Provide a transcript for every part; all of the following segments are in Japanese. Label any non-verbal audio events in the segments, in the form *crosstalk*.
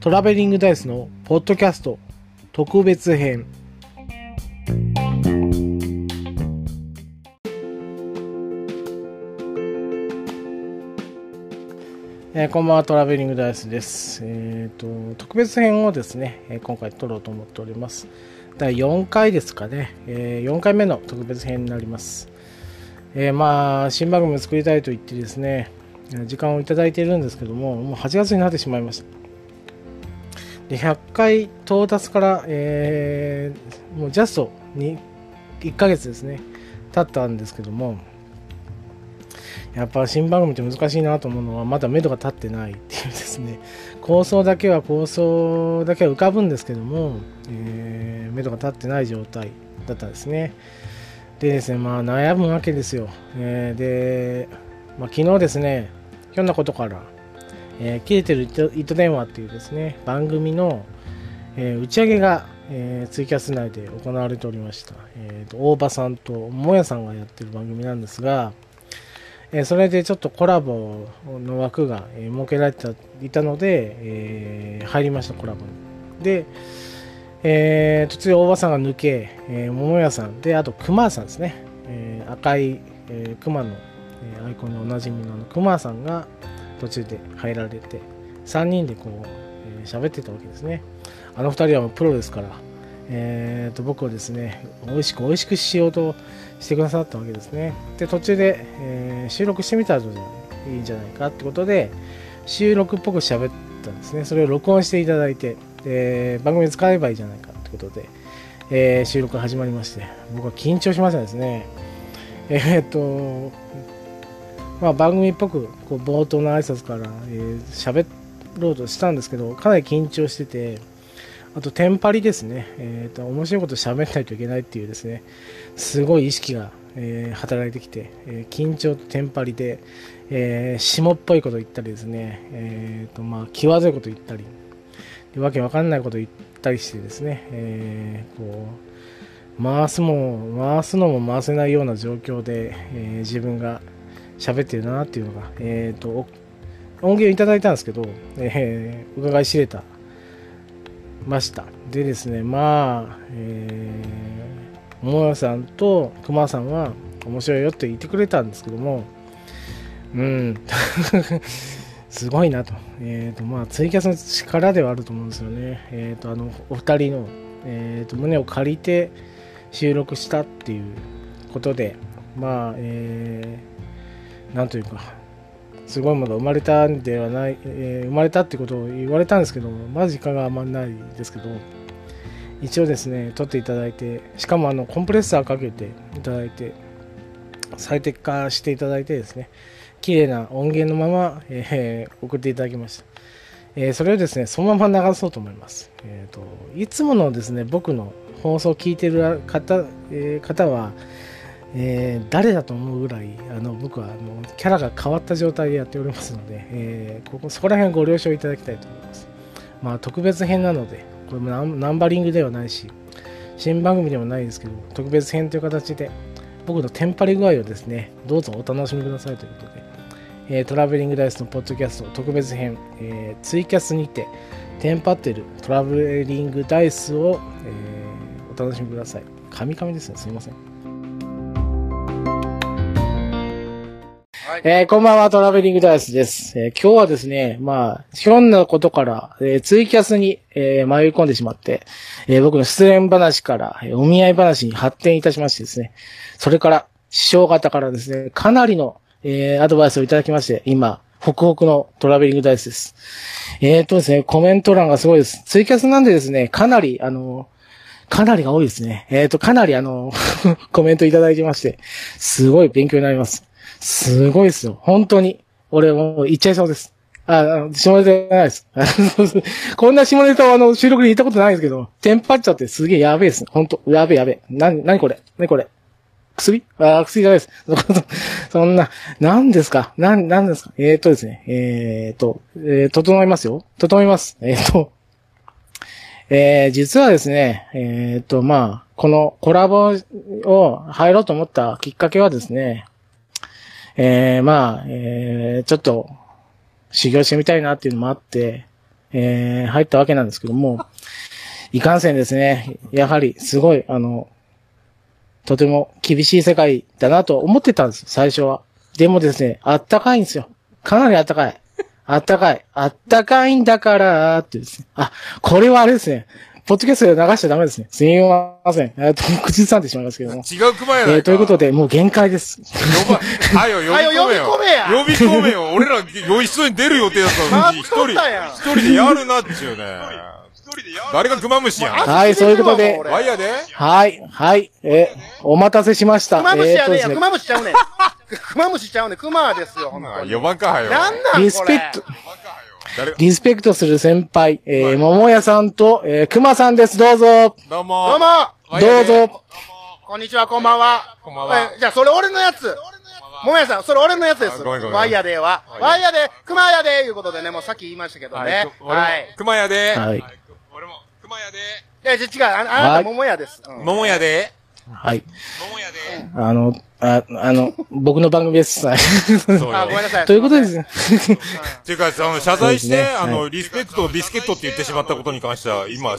トラベリングダイスのポッドキャスト特別編えー、こんばんは、トラベリングダイスです。えっ、ー、と、特別編をですね、え、今回撮ろうと思っております。第4回ですかね、え4回目の特別編になります。えまあ、新番組を作りたいと言ってですね、時間をいただいているんですけども、もう8月になってしまいました。で、100回到達から、えもうジャストに1ヶ月ですね、経ったんですけども、やっぱ新番組って難しいなと思うのはまだ目処が立ってないっていうですね。構想だけは構想だけは浮かぶんですけども、えー、目処が立ってない状態だったんですね。でですねまあ悩むわけですよ、えー、で、まあ、昨日ですねひょんなことから、えー、切れてる糸電話っていうですね番組の、えー、打ち上げが、えー、ツイキャス内で行われておりました、えーと、大場さんともやさんがやってる番組なんですがえそれでちょっとコラボの枠が、え設けられていたので、えー、入りましたコラボに。で、えー、途中大場さんが抜け、えー、桃屋さん。であと熊さんですね、えー、赤い、えー、熊の、えー、アイコンでおなじみの熊さんが途中で入られて3人でこう、えー、喋ってたわけですね。あの2人はもうプロですからえーと、僕をですね美味しく美味しくしようとしてくださったわけですね。で途中で、えー、収録してみたらいいんじゃないかってことで収録っぽく喋ったんですね。それを録音していただいてで番組使えばいいじゃないかってことで、えー、収録が始まりまして僕は緊張しましたですね。えっ、とまあ番組っぽくこう冒頭の挨拶から喋、えー、ろうとしたんですけどかなり緊張しててあと、テンパリですね。え、ー、と、面白いこと喋らないといけないっていうですね、すごい意識が、えー、働いてきて、えー、緊張とテンパリで、えー、下っぽいこと言ったりですね、えっ、と、まあ、際どいこと言ったり、わけわかんないこと言ったりしてですね、えこう、回すも、回すのも回せないような状況で、え自分が喋ってるなっていうのが、えっ、と、音源をいただいたんですけど、え伺い知れたました。でですね、まあ、えー、桃屋さんと熊さんは面白いよって言ってくれたんですけども、うん、*laughs* すごいなと。えっ、ー、と、まあ、ツイキャスの力ではあると思うんですよね。えっ、ー、と、あの、お二人の、えっ、ー、と、胸を借りて収録したっていうことで、まあ、えー、なんというか、すごいもの生まれたんではない、えー、生まれたってことを言われたんですけどまだ時間があんまりないですけど一応ですね撮っていただいてしかもあのコンプレッサーかけていただいて最適化していただいてですね綺麗な音源のまま、えー、送っていただきました、えー、それをですねそのまま流そうと思います、えーと、いつものですね僕の放送を聞いてる方,、えー、方はえー、誰だと思うぐらいあの僕はあのキャラが変わった状態でやっておりますので、えー、ここそこら辺ご了承いただきたいと思います。まあ、特別編なので、これもナンバリングではないし、新番組でもないですけど、特別編という形で、僕のテンパり具合をですね、どうぞお楽しみくださいということで、えー、トラベリングダイスのポッドキャスト特別編、え、ツイキャスにて、テンパってるトラベリングダイスを、え、お楽しみください。カミカミですね、すいません。えー、こんばんは、トラベリングダイスです。えー、今日はですね、まあ、ひょんなことから、えー、ツイキャスに、えー、迷い込んでしまって、えー、僕の失恋話から、えー、お見合い話に発展いたしましてですね、それから、師匠方からですね、かなりの、えー、アドバイスをいただきまして、今、ホクホクのトラベリングダイスです。えーとですね、コメント欄がすごいです。ツイキャスなんでですね、かなり、あの、かなりが多いですね。えっ、ー、と、かなりあの、*laughs* コメントいただいてまして、すごい勉強になります。すごいですよ。本当に。俺もう言っちゃいそうです。あ、下ネタじゃないです。*laughs* こんな下ネタはあの収録で言ったことないですけど、テンパっちゃってすげえやべえです。本当やべえやべえ。な、なにこれ？なにこれ？薬？あ、薬じゃないです。*laughs* そんな、何ですか？なん、何ですか？えー、っとですね。えー、っと、えー、整いますよ。整います。えー、っと、えー、実はですね、えー、っと、まあ、このコラボを入ろうと思ったきっかけはですね、えー、まあ、えー、ちょっと、修行してみたいなっていうのもあって、えー、入ったわけなんですけども、いかんせんですね、やはりすごい、あの、とても厳しい世界だなと思ってたんです、最初は。でもですね、あったかいんですよ。かなりあったかい。あったかい。あったかいんだから、ってですね。あ、これはあれですね。ポッドキャストで流しちゃダメですね。すみません。えっと、口ずさんでしまいますけども。違う熊やないか。えー、ということで、もう限界です。呼ば、はよ、呼び込めよ。はよ呼び込めや呼び込めよ。俺ら、よ一緒に出る予定だったのに、一人、待っとったやん一人でやるなっちゅうね。誰が熊虫やん。はいそういうことでワイヤで？はい、はい、えー、お待たせしました。熊虫やねんや、えーとですね熊虫ちゃうねん。*laughs* 熊虫ちゃうねん、熊ですよ、ほんとに。4番かはよ。なんなんこれ。リスペクト、リスペクトする先輩、えー、桃屋さんと、えー、熊さんです。どうぞ。どうも。どうもどうぞ。こんにちは、こんばんは。こんばんはえじゃあ、それ俺のやつ。ももやさん、それ俺のやつです。ワイヤでは。ワイヤで、熊やで、いうことでね、もうさっき言いましたけどはねはい。熊やで。はい。俺も、熊やで。いや、違う、ああなたはい桃屋です。うん桃やで。はい。あの、あ、あの、僕の番組です。あ、ごめんよ。なさい。ということですね。っていうか、その、謝罪して、そうですねあの、はリスペクトをビスケットって言ってしまったことに関しては、今、わ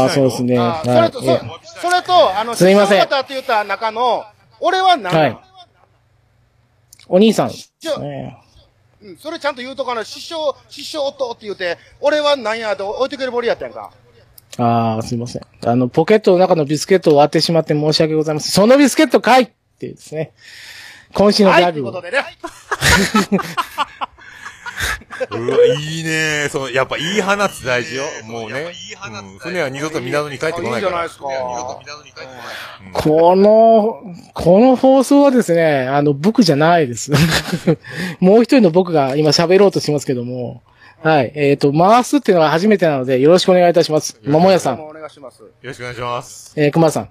ああ、そうです。ね。あそれと、はい。そそれと、あの、すいませんって言った中の、俺は何はい。お兄さん。うん、それちゃんと言うとかな、師匠、師匠とって言うて、俺は何やって置いてくれるぼりやったやんか。ああ、すいません。あの、ポケットの中のビスケットを割ってしまって申し訳ございません。そのビスケットかいっていうですね。今週のはい、ギャグを。ということでね。*laughs* うわ、いいねその、やっぱいい放つ大事よ。もうね。うん船は二度と港に帰ってこないから。いいじゃないですか。この、この放送はですね、あの、僕じゃないです。*laughs* もう一人の僕が今喋ろうとしますけども、はい。えっ、と、回すっていうのが初めてなので、よろしくお願いいたします。桃屋さん、お願いします。よろしくお願いします。えー、熊さん。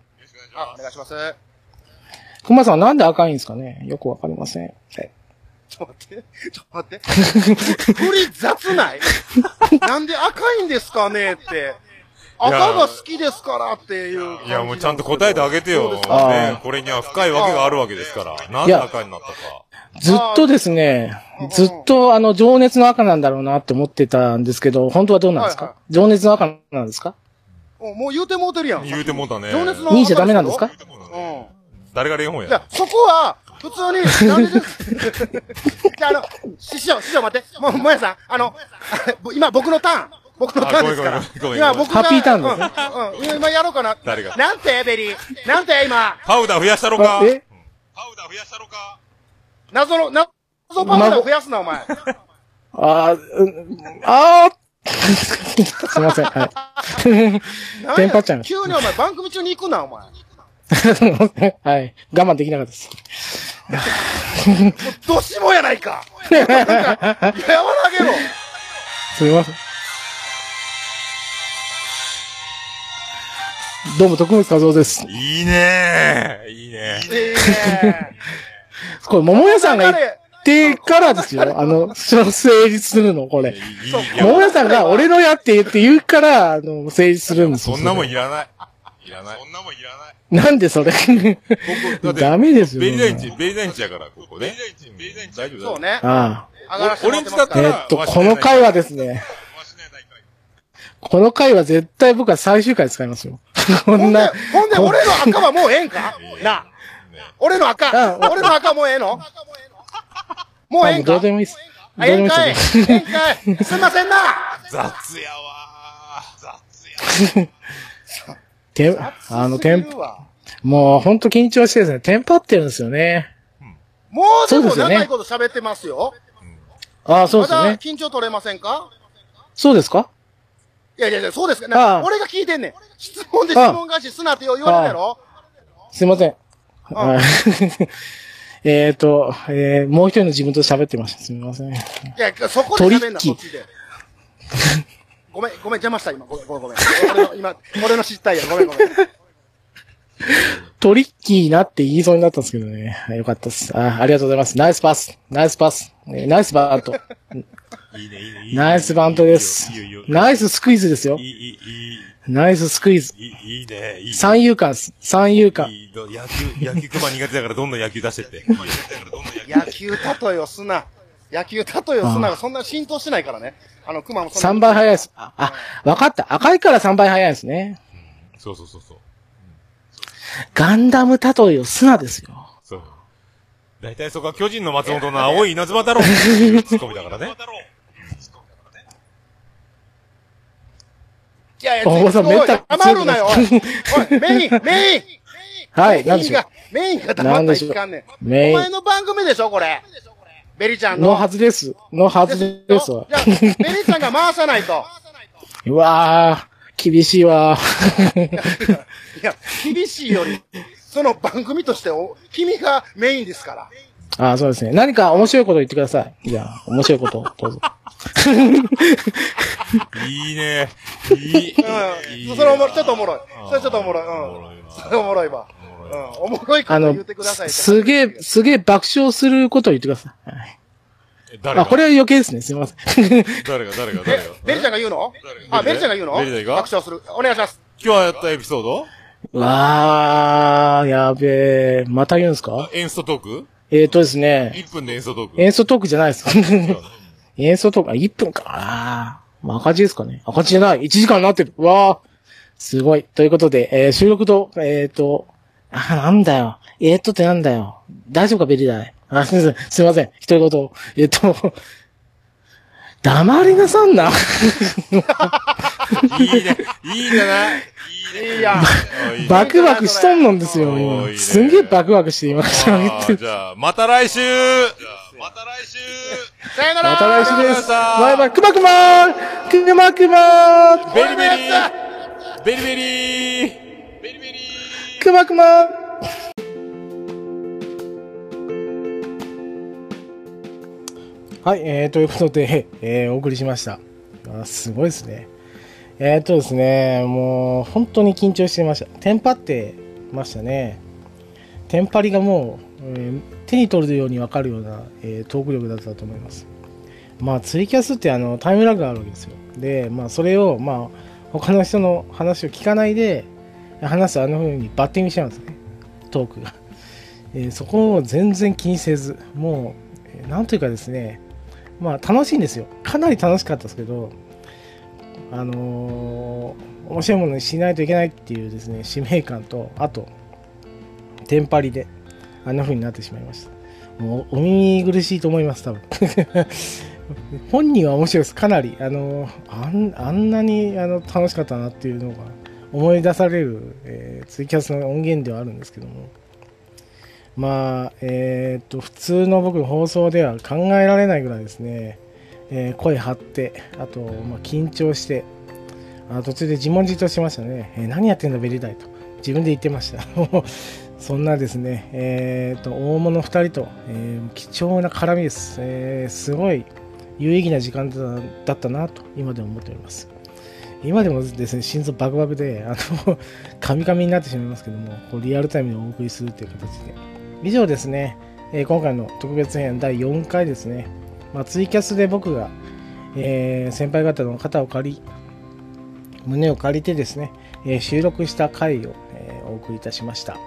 あ、お願いします。熊さんなんで赤いんですかね？よくわかりません。はいちょっと待って。ちょっと待って。*laughs* 振り雑ない？なんで赤いんですかねって。赤が好きですからっていう。いや、もうちゃんと答えてあげてよ。ね、これには深いわけがあるわけですから。なんで赤になったか。ずっとですね、ずっとあの、情熱の赤なんだろうなって思ってたんですけど、本当はどうなんですか、はいは情熱の赤なんですか？おもう言うてもうてるやん。言うてもうたね。情熱の2位じゃダメなんですか？うん。誰が恋本いやや。、そこは、普通に、なんでですじゃあ、あの、師匠、師匠待って。もう、もやさん、あの、今僕のターン。僕のターンですからあごめんごめんごめ。ん今僕が、ハッピーターンでうん、うん、今やろうかな。誰が？なんて、ベリー。なんて、今、パウダー増やしたろかあえ？パウダー増やしたろか謎の、謎パウダー増やすな、お前。あー、うんあーすいません。はい。テンパっちゃいまし急にお前、番組中に行くな、お前。*laughs* はい。我慢できなかったです。*laughs* う、どしもやないか。*laughs* なんか、和らげろ。すみません。どうも、徳光和夫です。いいねいいねええこれ、桃屋さんが言ってからですよ。あの、成立するの、これ。桃屋さんが俺のやって言って言うから、あの、成立するんですよ。そんなもんそいらない。いらない。そんなもんいらない。れなんでそれ？ダメですよ。ベリーダインチ、ベリーダインチやから、ここね。ベリーダインチ。大丈夫そう。ね。あ上がらせても俺んちだったら。えっと、この回はですね、この回は絶対僕は最終回使いますよ。*laughs* こほんでんな、、ほんで、俺の赤はもうええんか？な俺の赤。あ *laughs* 俺の赤もうええの？もうええんか？どうでもいいです。ええんうでもいいかいです。ええんかい。すいませんな。雑やわ。雑やて *laughs* あの、テンもうほんと緊張してですね、テンパってるんですよね。もうでもそうですよね。長いこと喋ってますよ。ああ、そうまだですよね。緊張取れませんか？そうですか？いやいやいや、そうですか。ああな俺が聞いてんねん。質問で質問返しすなって言われるやろ？すいません。*laughs* えっと、えー、もう一人の自分と喋ってました。すみません。いや、そこで喋んな、そっちで。ごめん、ごめん、邪魔した、今。ごめん、ごめん、ごめん。俺の、今、俺の失態や。ごめん、ごめん。トリッキーなって言いそうになったんですけどね。よかったです。あありがとうございます。ナイスパス。ナイスパス。えーナイスバント。いいね、いいねいいね。ナイスバントですいいよいいよ。ナイススクイズですよい。い、いい、いい。ナイススクイズ。いい、いいね、いい。三遊間。三遊間。いいど野球、野球熊苦手だからどんどん野球出してって。*laughs* 野球例えをすな。野球例えをすながそんな浸透してないからね。あの、熊もそんな。3倍早いです。あ、あわかった。赤いから3倍早いですね。そうそうそうそう。ガンダム例えをすなですよ。そう。大体そこは巨人の松本の青い稲妻だろうツッコミだからね。いやいや、おばさんめった黙るなよ、おい。おい、メイン、メイン *laughs* はい、なんでしょうメインが。、メインが黙ったらいかんねん。メインお前の番組でしょ、これ。ベリちゃんの。のはずです。のはずですわい。や、ベリちゃんが回さないと。*laughs* うわー、厳しいわ。いや、厳しいより、その番組としてお、君がメインですから。あそうですね。何か面白いこと言ってください。じゃあ、面白いことをどうぞ。いいね。いい。うん。それおもろい、ちょっとおもろい。それちょっとおもろい。うん。おもろいなそれおもろいわ。うん。おもろいことあの言ってください。すげえ、すげえ爆笑することを言ってください。はいあ、誰が？これは余計ですね。すみません。誰が？誰が？誰が？え、ベリちゃんが言うの？あ、ベリちゃんが言うの？ベリちゃんが爆笑する。お願いします。今日やったエピソード？うわー、やべえ。また言うんですか？エンストトーク？えーとですね。?1 分でエンストトーク？演奏トークじゃないです。演奏トーク、あ、1分か。あーまあ赤字ですかね。赤字じゃない。1時間になってる。うわー。すごい。ということで、えー収録と、えーと、あ、なんだよ。えーっとってなんだよ。大丈夫か、ベリダイ。あ、すみません。すみません。一言言。えっと、黙りなさんな。いいね。いいんじゃない？いいやん。あいいねバクバクしとんのんですよ。ねすんげえバクバクして今、口上げあてじゃあ、また来週また来週さよならまた来週です。バイバイ。くまくまーくまくまーベリベリーベリベリーベリベリーくまくまーはい、えー、ということで、*laughs* えー、お送りしました。あすごいですね。えー、とですね、もう本当に緊張してました。テンパってましたね。テンパりがもう、えー手に取るように分かるような、えートーク力だったと思います。まあ、ツイキャスってあのタイムラグがあるわけですよ。で、まあ、それを、まあ、他の人の話を聞かないで、話すあの風にバッティングしちゃうんですね。トークが。えーそこを全然気にせず、もう、なんというかですね、まあ、楽しいんですよ。かなり楽しかったですけど、あのー面白いものにしないといけないっていうですね、使命感と、あと、テンパりで、あんな風になってしまいました。もう、お耳苦しいと思います、多分。*laughs* 本人は面白いです。かなり。あの、あんあんなにあの楽しかったなっていうのが思い出される、えーツイキャスの音源ではあるんですけども。まあ、えーっと、普通の僕の放送では考えられないぐらいですね、えー声張って、あと、まあ、緊張して、あ途中で自問自答しましたね。えー何やってんだ、ベリダイと。自分で言ってました。*laughs* そんなですね、えー、と大物2人と、え貴重な絡みです、えすごい有意義な時間だだったなと今でも思っております。今でもですね、心臓バクバクで、あの、*laughs* カミカミになってしまいますけども、こうリアルタイムでお送りするという形で。以上ですね、えー今回の特別編第4回ですね、まあ、ツイキャスで僕が、えー先輩方の肩を借り、胸を借りてですね、え収録した回を、えお送りいたしました。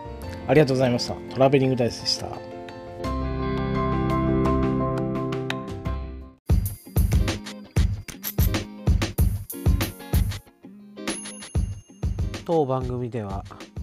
ありがとうございました。トラベリングダイスでした。当番組では